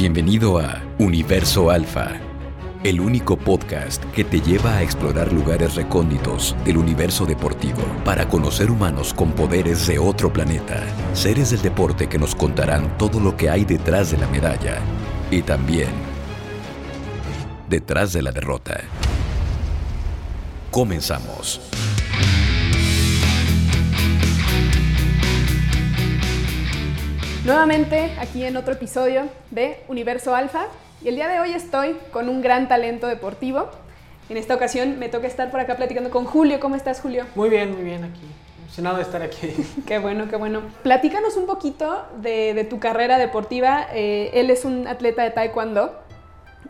Bienvenido a Universo Alfa, el único podcast que te lleva a explorar lugares recónditos del universo deportivo para conocer humanos con poderes de otro planeta, seres del deporte que nos contarán todo lo que hay detrás de la medalla y también detrás de la derrota. Comenzamos. Nuevamente aquí en otro episodio de Universo Alfa y el día de hoy estoy con un gran talento deportivo. En esta ocasión me toca estar por acá platicando con Julio. ¿Cómo estás, Julio? Muy bien, muy bien aquí. Emocionado de estar aquí. qué bueno, qué bueno. Platícanos un poquito de, tu carrera deportiva. Eh, él es un atleta de taekwondo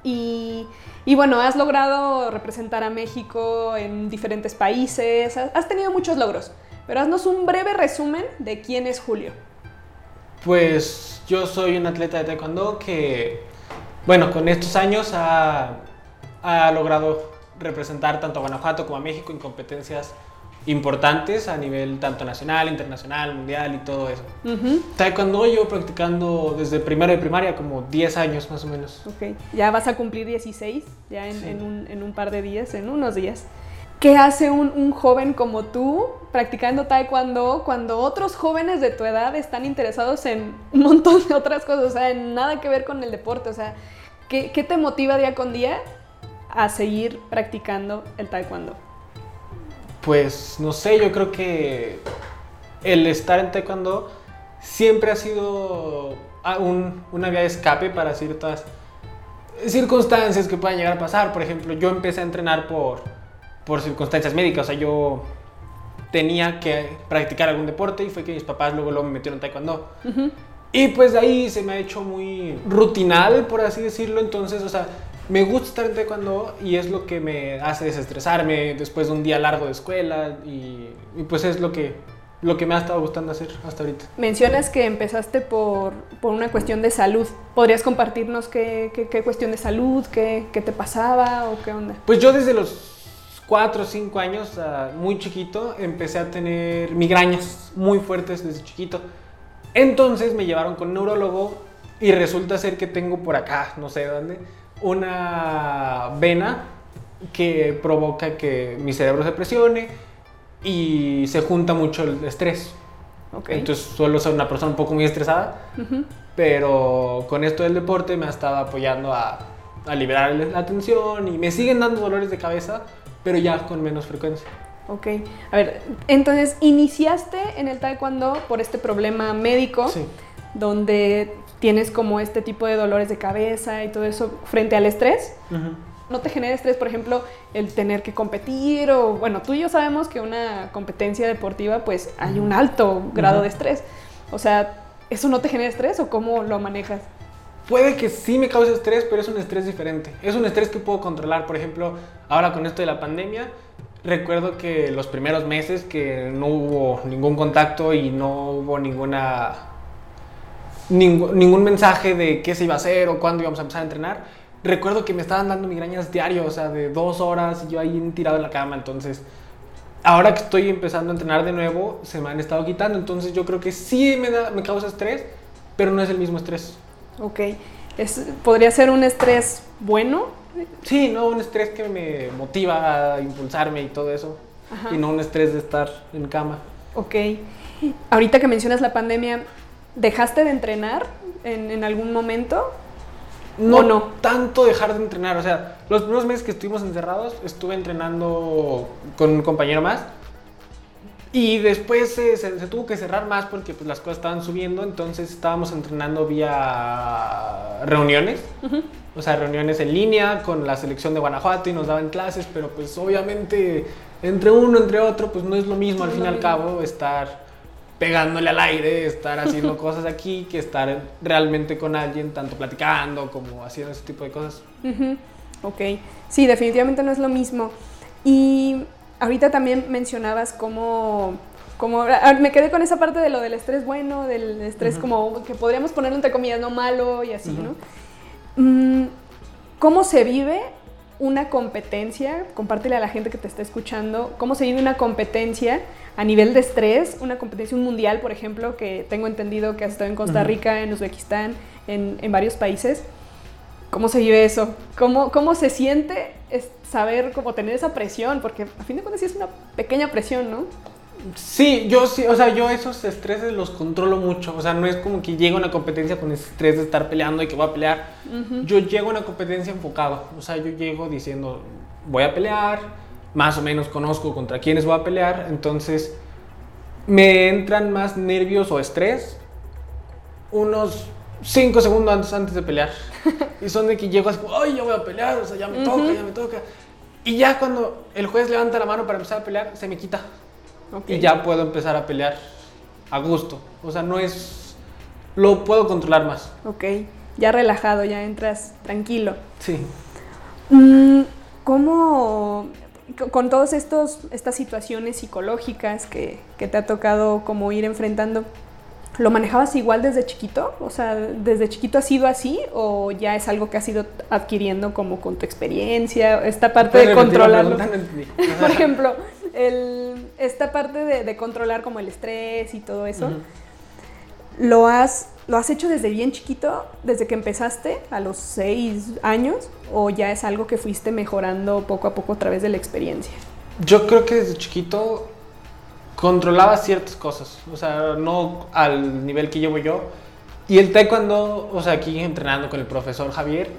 y, y, bueno, has logrado representar a México en diferentes países. Has tenido muchos logros. Pero haznos un breve resumen de quién es Julio. Pues yo soy un atleta de taekwondo que, bueno, con estos años ha, logrado representar tanto a Guanajuato como a México en competencias importantes a nivel tanto nacional, internacional, mundial y todo eso. Taekwondo yo practicando desde primero de primaria, como 10 años más o menos. Ok, ya vas a cumplir 16, ya en, un, en un par de días, en unos días. ¿Qué hace un, joven como tú practicando taekwondo cuando otros jóvenes de tu edad están interesados en un montón de otras cosas? O sea, en nada que ver con el deporte. O sea, ¿qué, te motiva día con día a seguir practicando el taekwondo? Pues no sé, yo creo que el estar en taekwondo siempre ha sido una vía de escape para ciertas circunstancias que puedan llegar a pasar. Por ejemplo, yo empecé a entrenar por por circunstancias médicas. O sea, yo tenía que practicar algún deporte y fue que mis papás luego, luego me metieron taekwondo. Y pues de ahí se me ha hecho muy rutinal, por así decirlo. Entonces, o sea, me gusta estar en taekwondo y es lo que me hace desestresarme después de un día largo de escuela y, pues es lo que, lo que me ha estado gustando hacer hasta ahorita. Mencionas que empezaste por, por una cuestión de salud. ¿Podrías compartirnos qué, qué, qué cuestión de salud, qué, qué te pasaba o qué onda? Pues yo desde los cuatro o cinco años, muy chiquito, empecé a tener migrañas muy fuertes desde chiquito. Entonces me llevaron con un neurólogo y resulta ser que tengo por acá, no sé dónde, una vena que provoca que mi cerebro se presione y se junta mucho el estrés. Entonces suelo ser una persona un poco muy estresada, pero con esto del deporte me ha estado apoyando a, a liberar la tensión y me siguen dando dolores de cabeza, pero ya con menos frecuencia. Ok, a ver, entonces iniciaste en el taekwondo por este problema médico, sí. donde tienes como este tipo de dolores de cabeza y todo eso frente al estrés. ¿No te genera estrés, por ejemplo, el tener que competir? O, bueno, tú y yo sabemos que una competencia deportiva, pues hay un alto grado de estrés. O sea, ¿eso no te genera estrés o cómo lo manejas? Puede que sí me cause estrés, pero es un estrés diferente. Es un estrés que puedo controlar. Por ejemplo, ahora con esto de la pandemia, recuerdo que los primeros meses que no hubo ningún contacto y no hubo ninguna ningún, mensaje de qué se iba a hacer o cuándo íbamos a empezar a entrenar, recuerdo que me estaban dando migrañas diarios, o sea, de dos horas y yo ahí tirado en la cama. Entonces, ahora que estoy empezando a entrenar de nuevo, se me han estado quitando. Entonces, yo creo que sí me, da, me causa estrés, pero no es el mismo estrés. Ok. Es, ¿Podría ser un estrés bueno? Sí, no, un estrés que me motiva a impulsarme y todo eso. Y no un estrés de estar en cama. Ok. Ahorita que mencionas la pandemia, ¿dejaste de entrenar en, en algún momento? No, no tanto dejar de entrenar. O sea, los primeros meses que estuvimos encerrados, estuve entrenando con un compañero más y después se, tuvo que cerrar más porque pues, las cosas estaban subiendo, entonces estábamos entrenando vía reuniones, o sea, reuniones en línea con la selección de Guanajuato y nos daban clases, pero pues obviamente entre uno, entre otro, pues no es lo mismo. Al fin y al cabo estar pegándole al aire, estar haciendo cosas aquí, que estar realmente con alguien, tanto platicando como haciendo ese tipo de cosas. Ok, sí, definitivamente no es lo mismo. Y ahorita también mencionabas cómo, cómo, me quedé con esa parte de lo del estrés bueno, del estrés como que podríamos ponerlo entre comillas, no malo y así, ¿no? Mm, ¿Cómo se vive una competencia? Compártele a la gente que te está escuchando, ¿cómo se vive una competencia a nivel de estrés? Una competencia, un mundial, por ejemplo, que tengo entendido que has estado en Costa Rica, en Uzbekistán, en, en varios países. ¿Cómo se vive eso? ¿Cómo, cómo se siente es saber cómo tener esa presión? Porque a fin de cuentas sí es una pequeña presión, ¿no? Sí, yo sí, o sea, yo esos estreses los controlo mucho. O sea, no es como que llego a una competencia con estrés de estar peleando y que voy a pelear. Yo llego a una competencia enfocado. O sea, yo llego diciendo, voy a pelear, más o menos conozco contra quiénes voy a pelear. Entonces, me entran más nervios o estrés unos 5 segundos antes, antes de pelear. y son de que llego así, ay, ya voy a pelear, o sea, ya me toca, ya me toca. Y ya cuando el juez levanta la mano para empezar a pelear, se me quita. Y ya puedo empezar a pelear a gusto. O sea, no es... Lo puedo controlar más. Ok, ya relajado, ya entras tranquilo. Sí. Mm, ¿Cómo, con todas estas situaciones psicológicas que, que te ha tocado como ir enfrentando, ¿Lo manejabas igual desde chiquito? O sea, ¿desde chiquito ha sido así o ya es algo que has ido adquiriendo como con tu experiencia? Esta parte de controlarlo. Por ejemplo, esta parte de, controlar como el estrés y todo eso, ¿lo, has, ¿lo has hecho desde bien chiquito, desde que empezaste a los seis años o ya es algo que fuiste mejorando poco a poco a través de la experiencia? Yo creo que desde chiquito controlaba ciertas cosas, o sea, no al nivel que llevo yo. Y el taekwondo, o sea, aquí entrenando con el profesor Javier,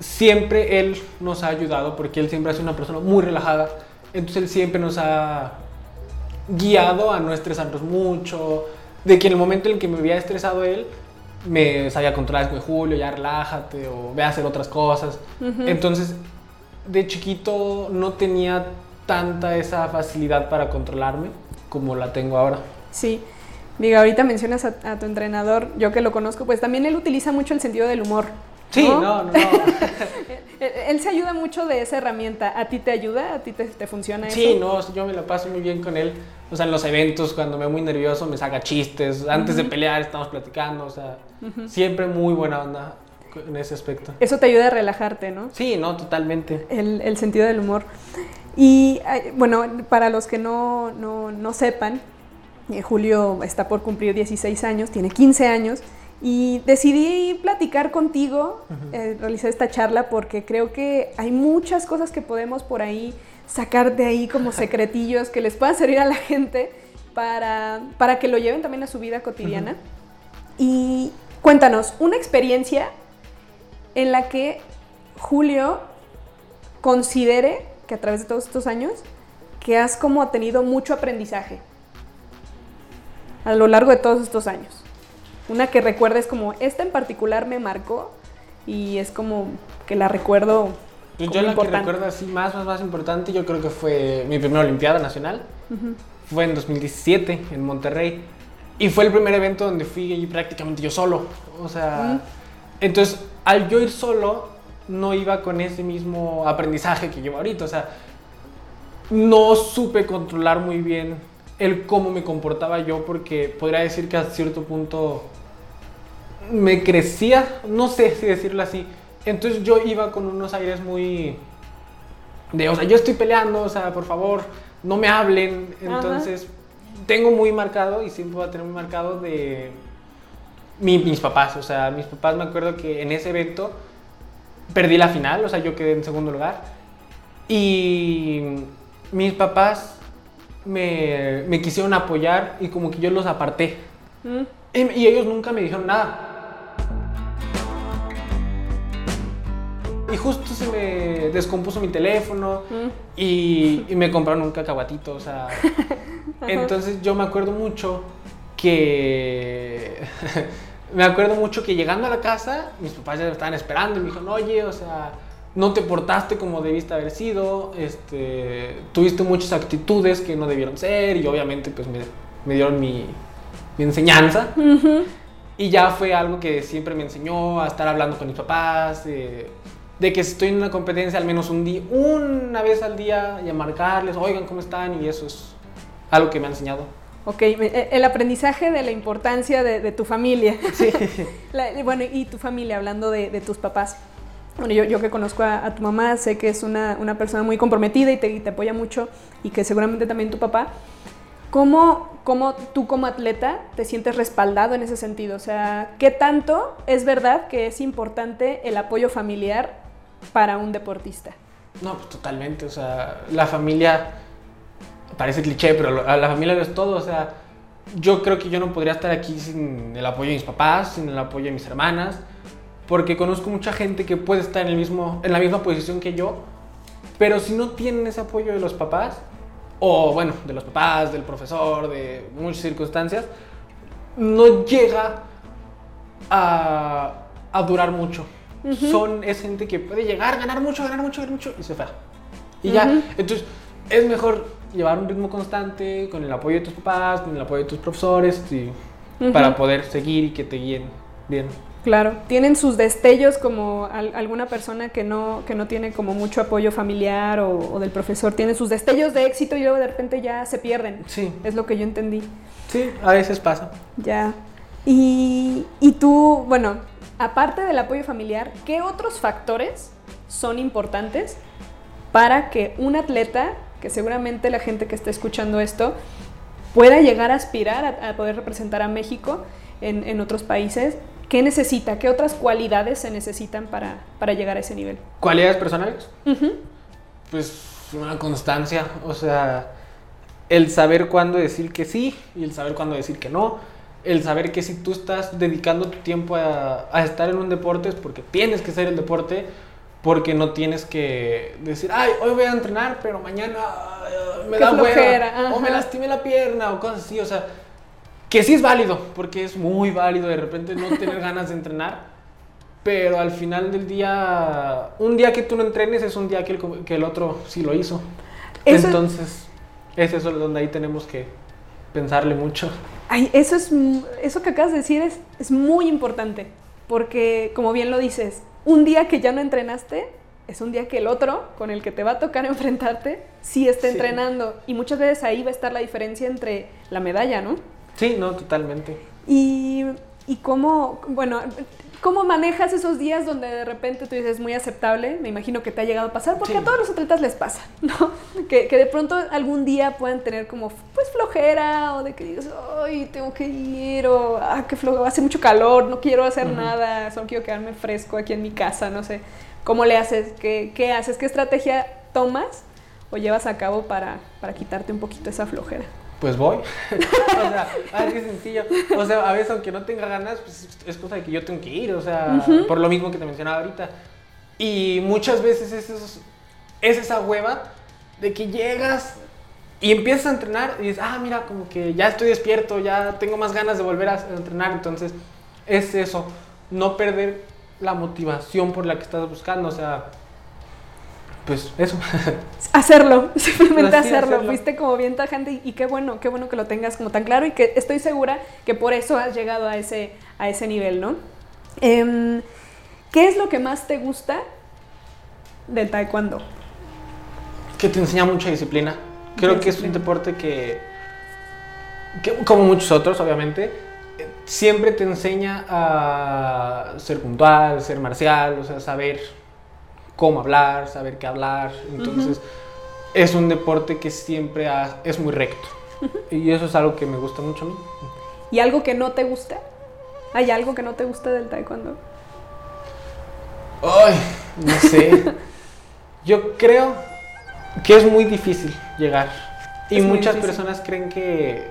siempre él nos ha ayudado porque él siempre sido una persona muy relajada. Entonces él siempre nos ha guiado a no estresarnos mucho. De que en el momento en el que me había estresado él, me sabía controlar con Julio, ya relájate o ve a hacer otras cosas. Entonces, de chiquito no tenía tanta esa facilidad para controlarme como la tengo ahora. Sí. Diga, ahorita mencionas a, tu entrenador, yo que lo conozco, pues también él utiliza mucho el sentido del humor. Sí, no, no, no. él, se ayuda mucho de esa herramienta. ¿A ti te ayuda? ¿A ti te, funciona eso? Sí, no, yo me lo paso muy bien con él. O sea, en los eventos, cuando me veo muy nervioso, me saca chistes. Antes de pelear, estamos platicando. O sea, siempre muy buena onda en ese aspecto. Eso te ayuda a relajarte, ¿no? Sí, no, totalmente. El, el sentido del humor. Y bueno, para los que no, no, sepan, eh, Julio está por cumplir 16 años, tiene 15 años, y decidí platicar contigo, eh, realizar esta charla, porque creo que hay muchas cosas que podemos por ahí sacar de ahí como secretillos que les puedan servir a la gente para, para que lo lleven también a su vida cotidiana. Y cuéntanos, una experiencia en la que Julio considere que a través de todos estos años, que has como tenido mucho aprendizaje a lo largo de todos estos años. Una que recuerdes como, esta en particular me marcó y es como que la recuerdo. Pues yo la que recuerdo así más, más, más importante, yo creo que fue mi primera Olimpiada Nacional. Fue en 2017 en Monterrey. Y fue el primer evento donde fui prácticamente yo solo. O sea, entonces al yo ir solo, no iba con ese mismo aprendizaje que llevo ahorita. O sea, no supe controlar muy bien el cómo me comportaba yo porque podría decir que a cierto punto me crecía, no sé si decirlo así. Entonces yo iba con unos aires muy de, o sea, yo estoy peleando, o sea, por favor, no me hablen. Entonces tengo muy marcado y siempre voy a tener muy marcado de mis papás. O sea, mis papás me acuerdo que en ese evento perdí la final, o sea, yo quedé en segundo lugar. Y mis papás me, me quisieron apoyar y como que yo los aparté. Mm. Y, ellos nunca me dijeron nada. Y justo se me descompuso mi teléfono mm. y, y, me compraron un cacahuatito, o sea... entonces yo me acuerdo mucho que me acuerdo mucho que llegando a la casa, mis papás ya me estaban esperando y me dijeron, oye, o sea, no te portaste como debiste haber sido, este, tuviste muchas actitudes que no debieron ser y obviamente pues me, me dieron mi, mi enseñanza. Y ya fue algo que siempre me enseñó a estar hablando con mis papás, de que si estoy en una competencia al menos un día, una vez al día y a marcarles, oigan cómo están y eso es algo que me ha enseñado. Ok, eh, el aprendizaje de la importancia de, tu familia. Sí. bueno, y tu familia, hablando de, tus papás. Bueno, yo, yo que conozco a, tu mamá, sé que es una, una persona muy comprometida y te, te, apoya mucho y que seguramente también tu papá. ¿cómo, ¿cómo tú como atleta te sientes respaldado en ese sentido? O sea, ¿qué tanto es verdad que es importante el apoyo familiar para un deportista? No, pues totalmente. O sea, la familia parece cliché, pero a la familia lo es todo. O sea, yo creo que yo no podría estar aquí sin el apoyo de mis papás, sin el apoyo de mis hermanas, porque conozco mucha gente que puede estar en, el mismo, en la misma posición que yo, pero si no tienen ese apoyo de los papás, o bueno, de los papás, del profesor, de muchas circunstancias, no llega a, a durar mucho. Son, es gente que puede llegar, ganar mucho, ganar mucho, ganar mucho y se va. Y ya, Ujú. entonces es mejor llevar un ritmo constante con el apoyo de tus papás, con el apoyo de tus profesores, y- para poder seguir y que te guíen bien. Claro, tienen sus destellos como al- alguna persona que no, que no tiene como mucho apoyo familiar o, o del profesor, tiene sus destellos de éxito y luego de repente ya se pierden. Sí, Es lo que yo entendí. sí, a veces pasa. Ya. Y, y tú, bueno, aparte del apoyo familiar, ¿qué otros factores son importantes para que un atleta, que seguramente la gente que está escuchando esto, pueda llegar a aspirar a, a poder representar a México en, en otros países? ¿Qué necesita? ¿Qué otras cualidades se necesitan para, para llegar a ese nivel? ¿Cualidades personales? Pues una constancia, o sea, el saber cuándo decir que sí y el saber cuándo decir que no, el saber que si tú estás dedicando tu tiempo a, a estar en un deporte es porque tienes que ser el deporte, porque no tienes que decir, ay, hoy voy a entrenar, pero mañana ay, me Qué da hueva, o me lastimé la pierna, o cosas así, o sea, que sí es válido, porque es muy válido de repente no tener ganas de entrenar, pero al final del día, un día que tú no entrenes es un día que el, que el otro sí lo hizo. Eso- Entonces, es eso donde ahí tenemos que pensarle mucho. Ay, eso, es, eso que acabas de decir es, es muy importante, porque como bien lo dices, un día que ya no entrenaste es un día que el otro con el que te va a tocar enfrentarte sí está Sí. entrenando y muchas veces ahí va a estar la diferencia entre la medalla, ¿no? Sí, no, totalmente. Y, y cómo, bueno, ¿cómo manejas esos días donde de repente tú dices muy aceptable? Me imagino que te ha llegado a pasar, porque Sí. a todos los atletas les pasa, ¿no? Que, que de pronto algún día puedan tener como, pues, flojera, o de que digas, ay, tengo que ir, o, ah, qué flojera, hace mucho calor, no quiero hacer nada, solo quiero quedarme fresco aquí en mi casa, no sé. ¿Cómo le haces? ¿Qué, qué haces? ¿Qué estrategia tomas o llevas a cabo para, para quitarte un poquito esa flojera? Pues voy. o sea, así de sencillo. O sea, a veces aunque no tenga ganas, pues es cosa de que yo tengo que ir, o sea, Ujú. por lo mismo que te mencionaba ahorita. Y muchas veces es, esos- es esa hueva de que llegas y empiezas a entrenar y dices, ah, mira, como que ya estoy despierto, ya tengo más ganas de volver a entrenar. Entonces, es eso, no perder la motivación por la que estás buscando, o sea, pues eso. Hacerlo, simplemente Así, hacerlo. hacerlo. Fuiste como bien tajante y, y qué bueno, qué bueno que lo tengas como tan claro y que estoy segura que por eso has llegado a ese, a ese nivel, ¿no? Em, ¿Qué es lo que más te gusta del taekwondo? que te enseña mucha disciplina. Creo que es un deporte que, que, como muchos otros, obviamente, eh, siempre te enseña a ser puntual, ser marcial, o sea, saber cómo hablar, saber qué hablar. Entonces, es un deporte que siempre ha- es muy recto. Y eso es algo que me gusta mucho a mí. ¿Y algo que no te gusta? ¿Hay algo que no te gusta del taekwondo? Ay, no sé. Yo creo que es muy difícil llegar. Y Es muy muchas difícil. personas creen que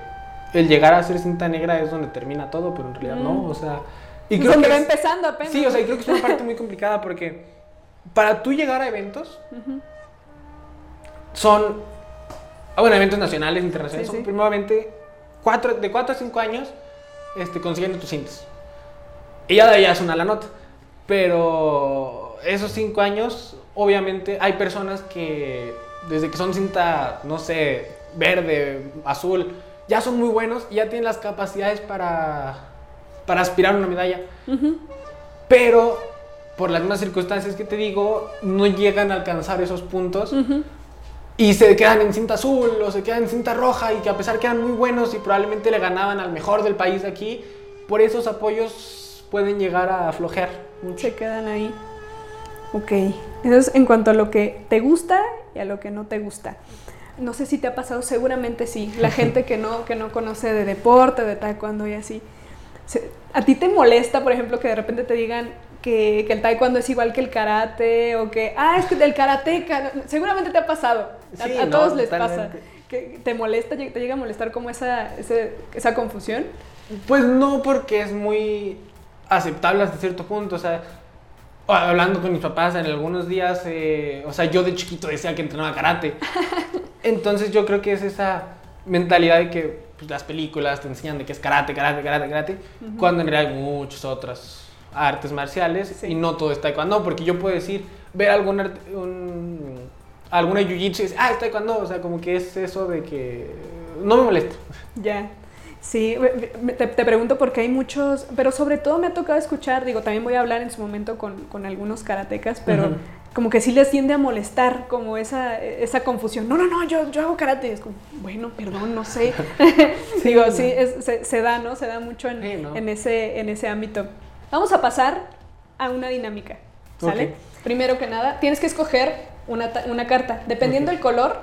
el llegar a ser cinta negra es donde termina todo, pero en realidad no. Mm. O sea, y Y creo donde que va es- empezando apenas. Sí, o sea, y creo que es una parte muy complicada porque para tú llegar a eventos son, ah, bueno, eventos nacionales, internacionales, Sí, son sí. primeramente cuatro, de 4 a 5 años este, consiguiendo tus cintas. Y ya de ahí es una la nota. Pero esos 5 años, obviamente, hay personas que desde que son cinta, no sé, verde, azul, ya son muy buenos y ya tienen las capacidades para, para aspirar a una medalla. Pero por las mismas circunstancias que te digo, no llegan a alcanzar esos puntos Ujú. y se quedan en cinta azul o se quedan en cinta roja y que a pesar que eran muy buenos y probablemente le ganaban al mejor del país de aquí, por esos apoyos pueden llegar a aflojear mucho. Se quedan ahí. Ok. Eso es en cuanto a lo que te gusta y a lo que no te gusta. no sé si te ha pasado, seguramente sí, la gente que no, que no conoce de deporte, de taekwondo y así. ¿A ti te molesta, por ejemplo, que de repente te digan que, que el taekwondo es igual que el karate o que, ah, es que del karateca, seguramente te ha pasado, a, Sí, a no, todos les pasa. que ¿Te molesta, te llega a molestar como esa, esa confusión? Pues no, porque es muy aceptable hasta cierto punto. O sea, hablando con mis papás en algunos días, eh, o sea, yo de chiquito decía que entrenaba karate. Entonces yo creo que es esa mentalidad de que pues, las películas te enseñan de que es karate, karate, karate, karate, cuando en realidad hay muchas otras artes marciales Sí. y no todo es taekwondo, porque yo puedo decir, ver algún arte- un- alguna jiu-jitsu y decir, ah, es taekwondo, o sea, como que es eso de que no me molesta. Ya. Sí, me- te, te pregunto porque hay muchos, pero sobre todo me ha tocado escuchar, digo, también voy a hablar en su momento con, con algunos karatecas, pero como que sí les tiende a molestar como esa, esa confusión. No, no, no, yo, yo hago karate. Es como, bueno, perdón, no sé. digo, sí, es- se, se da, ¿no? Se da mucho en, Sí, ¿no? en ese, en ese ámbito. Vamos a pasar a una dinámica. Primero que nada, tienes que escoger una, una carta. Dependiendo del color,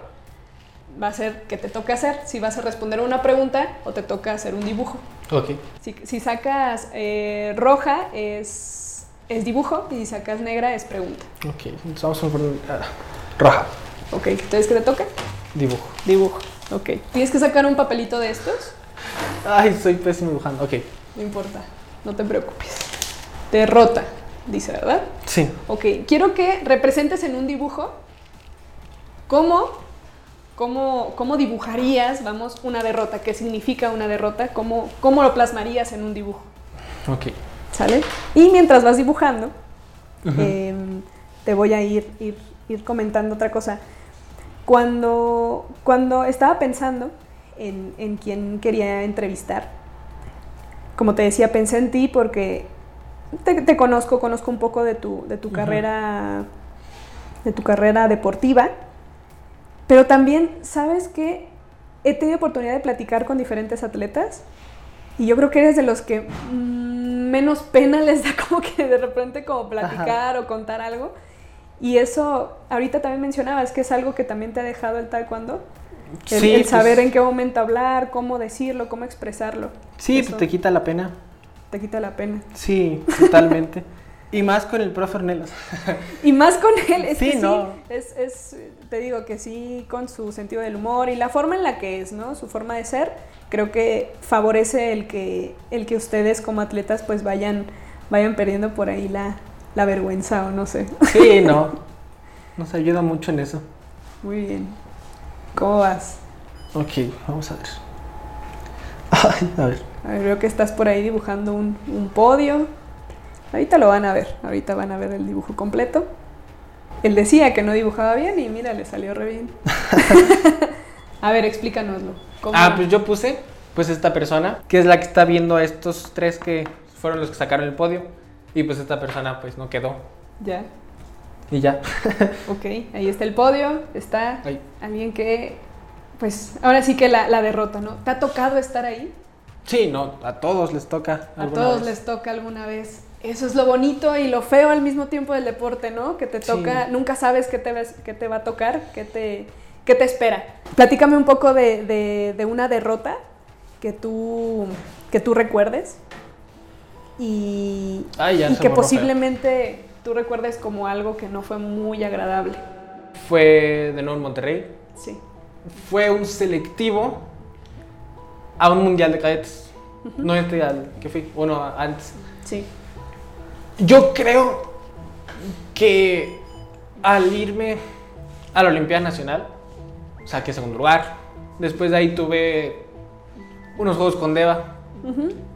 va a ser que te toca hacer. Si vas a responder una pregunta o te toca hacer un dibujo. Ok. Si, si sacas eh, roja es, es dibujo y si sacas negra es pregunta. Ok, entonces vamos a poner ah, roja, Ok, entonces ¿qué te toca? dibujo. Dibujo. Ok. Tienes que sacar un papelito de estos. Ay, soy pésimo dibujando. Ok, No importa, no te preocupes. Derrota, dice, ¿verdad? sí. Ok, quiero que representes en un dibujo cómo, cómo, cómo dibujarías, vamos, una derrota. ¿Qué significa una derrota? ¿Cómo, cómo lo plasmarías en un dibujo? Ok. ¿Sale? Y mientras vas dibujando, eh, te voy a ir, ir, ir comentando otra cosa. Cuando, cuando estaba pensando en, en quién quería entrevistar, como te decía, pensé en ti porque te, te conozco, conozco un poco de tu, de tu carrera, de tu carrera deportiva, pero también, ¿sabes que He tenido oportunidad de platicar con diferentes atletas y yo creo que eres de los que mm, menos pena les da como que de repente como platicar o contar algo. Y eso, ahorita también mencionabas que es algo que también te ha dejado el taekwondo. El, Sí, el saber pues- en qué momento hablar, cómo decirlo, cómo expresarlo. Sí, Eso pues te quita la pena. Te quita la pena. Sí, totalmente. y más con el profe Ornelas. Y más con él, es Sí, que sí, es, es, te digo que sí, con su sentido del humor y la forma en la que es, ¿no? Su forma de ser, creo que favorece el que, el que ustedes como atletas pues vayan, vayan perdiendo por ahí la, la vergüenza o no sé. Sí, no. Nos ayuda mucho en eso. Muy bien. ¿Cómo vas? Ok, vamos a ver. Ay, a ver. A ver, veo que estás por ahí dibujando un, un podio. Ahorita lo van a ver, ahorita van a ver el dibujo completo. Él decía que no dibujaba bien y mira, le salió re bien. a ver, explícanoslo. ¿Cómo- Ah, pues yo puse, pues esta persona, que es la que está viendo a estos tres que fueron los que sacaron el podio. Y pues esta persona pues no quedó. Ya, Y ya. ok, ahí está el podio, está Ahí. alguien que, pues, ahora sí que la, la derrota, ¿no? ¿Te ha tocado estar ahí? Sí, no, a todos les toca. A todos vez. les toca alguna vez. Eso es lo bonito y lo feo al mismo tiempo del deporte, ¿no? Que te Sí. toca, nunca sabes qué te, qué te va a tocar, qué te, qué te espera. Platícame un poco de, de- de una derrota que tú, que tú recuerdes y, Ay, que posiblemente tú recuerdes como algo que no fue muy agradable. Fue de nuevo en Monterrey. Sí. Fue un selectivo a un mundial de cadetes. No este al que fui, bueno, antes. Sí. Yo creo que al irme a la Olimpiada Nacional, saqué segundo lugar. Después de ahí tuve unos juegos con Deva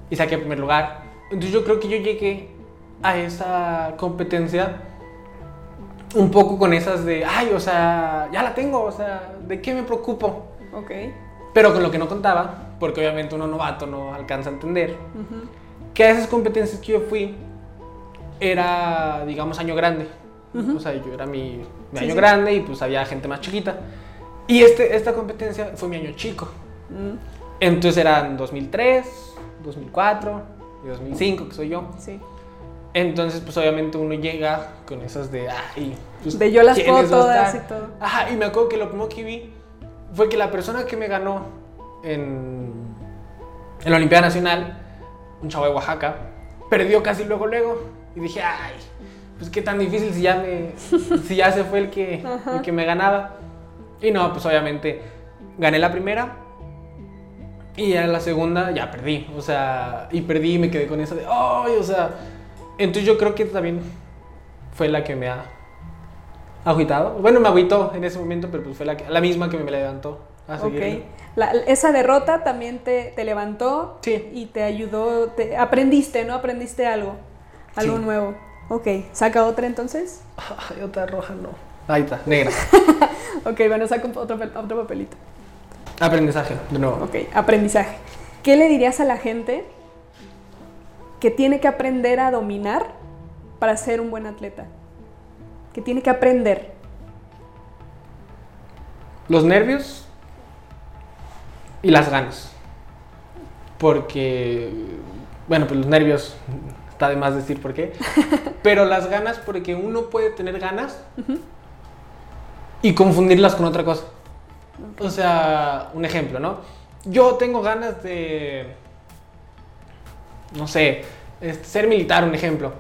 y saqué primer lugar. Entonces yo creo que yo llegué a esa competencia un poco con esas de, ay, o sea, ya la tengo, o sea, ¿de qué me preocupo? Ok. Pero con lo que no contaba, porque obviamente uno novato no alcanza a entender, Ujú. que a esas competencias que yo fui era, digamos, año grande. Ujú. O sea, yo era mi, mi Sí, año sí. grande y pues había gente más chiquita. Y este, esta competencia fue mi año chico. Mm, Entonces eran 2003, 2004 y 2005, que soy yo. Sí. Entonces, pues obviamente uno llega con esas de, ay, pues, De yo las ¿quiénes puedo va a todas estar?". y todo. Ajá, y me acuerdo que lo primero que vi fue que la persona que me ganó en, en la Olimpiada Nacional, un chavo de Oaxaca, perdió casi luego, luego. Y dije, ay, pues qué tan difícil si ya, me, si ya se fue el que, el que me ganaba. Y no, pues obviamente gané la primera. Y en la segunda ya perdí. O sea, y perdí y me quedé con esa de, ay, o sea. Entonces yo creo que también fue la que me ha agüitado. Bueno, me agüitó en ese momento, pero pues fue la, que- la misma que me levantó a. La- esa derrota también te, te levantó Sí. y te ayudó, te, aprendiste, ¿no? Aprendiste algo, algo Sí. nuevo. Ok, ¿saca otra entonces? Ay, otra roja no. Ahí está, negra. Ok, bueno, saca un- otro, otro papelito. Aprendizaje, de nuevo. Ok, aprendizaje. ¿Qué le dirías a la gente que tiene que aprender a dominar para ser un buen atleta? Que tiene que aprender. Los nervios y las ganas. Porque, bueno, pues los nervios, está de más decir por qué. Pero las ganas porque uno puede tener ganas y confundirlas con otra cosa. O sea, un ejemplo, ¿no? Yo tengo ganas de, no sé, ser militar, un ejemplo.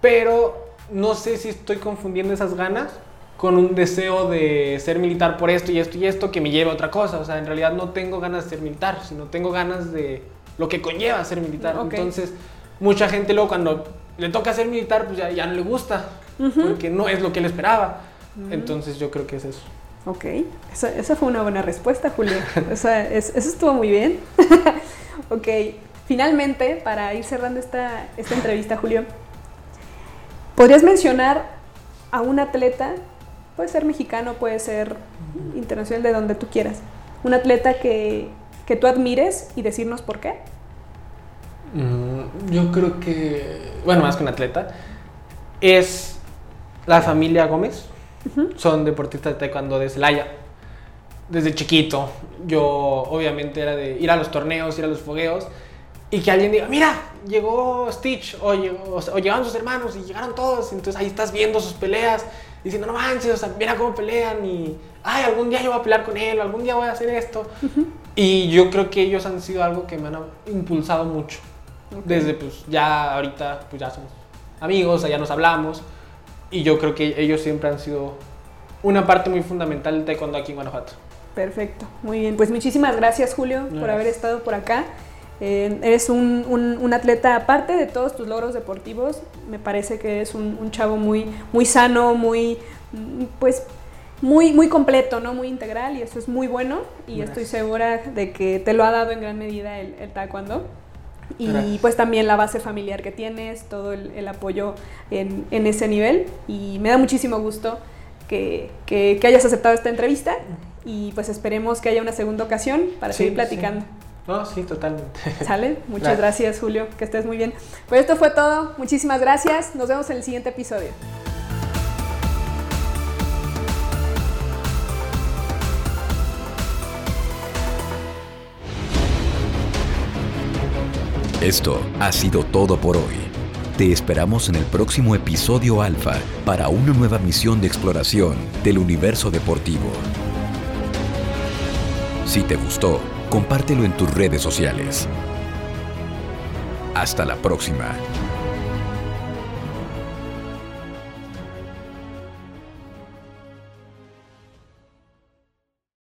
Pero no sé si estoy confundiendo esas ganas con un deseo de ser militar por esto y esto y esto que me lleva a otra cosa. O sea, en realidad no tengo ganas de ser militar, sino tengo ganas de lo que conlleva ser militar. Entonces, mucha gente luego cuando le toca ser militar, pues ya, ya no le gusta, porque no es lo que él esperaba. Entonces yo creo que es eso. Ok, esa, esa fue una buena respuesta, Julio. Esa- es- eso estuvo muy bien. ok, finalmente, para ir cerrando esta, esta entrevista, Julio, ¿podrías mencionar a un atleta, puede ser mexicano, puede ser internacional, de donde tú quieras, un atleta que, que tú admires y decirnos por qué? Mm, yo creo que, bueno, más que un atleta, es la familia Gómez. Son deportistas de taekwondo de Celaya. Desde chiquito, yo obviamente era de ir a los torneos, ir a los fogueos, y que alguien diga, mira, llegó Stitch, o, llegó- o llegaron sus hermanos, y llegaron todos, entonces ahí estás viendo sus peleas, diciendo, no manches, o sea, mira cómo pelean, y, ay, algún día yo voy a pelear con él, o algún día voy a hacer esto. Y yo creo que ellos han sido algo que me han impulsado mucho. Desde pues ya ahorita pues ya somos amigos, ya nos hablamos y yo creo que ellos siempre han sido una parte muy fundamental del taekwondo aquí en Guanajuato. Perfecto, muy bien. Pues muchísimas gracias, Julio, por haber estado por acá. Eh, eres un, un- un atleta, aparte de todos tus logros deportivos, me parece que es un, un chavo muy, muy sano, muy, pues, muy, muy completo, ¿no? Muy integral y eso es muy bueno y Gracias. estoy segura de que te lo ha dado en gran medida el, el taekwondo. Y Gracias. pues también la base familiar que tienes, todo el, el apoyo en, en ese nivel. Y me da muchísimo gusto que, que- que hayas aceptado esta entrevista y pues esperemos que haya una segunda ocasión para Sí, seguir sí. No, sí, totalmente. ¿Sale? Muchas Gracias. gracias, Julio. Que estés muy bien. Pues esto fue todo. Muchísimas gracias. Nos vemos en el siguiente episodio. Esto ha sido todo por hoy. Te esperamos en el próximo episodio Alfa para una nueva misión de exploración del universo deportivo. Si te gustó, compártelo en tus redes sociales. Hasta la próxima.